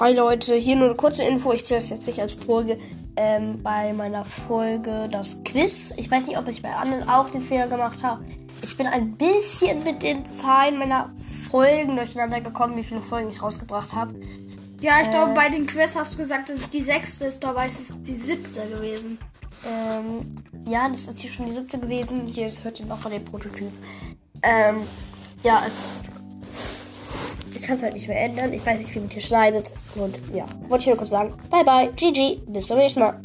Hi Leute, hier nur eine kurze Info. Ich zähle das jetzt nicht als Folge. Ähm, bei meiner Folge das Quiz. Ich weiß nicht, ob ich bei anderen auch den Fehler gemacht habe. Ich bin ein bisschen mit den Zahlen meiner Folgen durcheinander gekommen, wie viele Folgen ich rausgebracht habe. Ja, ich glaube, bei den Quiz hast du gesagt, dass es die sechste ist, dabei ist es die siebte gewesen. Ähm, ja, das ist hier schon die siebte gewesen. Hier hört ihr noch von dem Prototyp. Ähm, ja, es. Ich kann es halt nicht mehr ändern. Ich weiß nicht, wie man hier schneidet. Und ja, wollte ich nur kurz sagen. Bye bye, GG, bis zum nächsten Mal.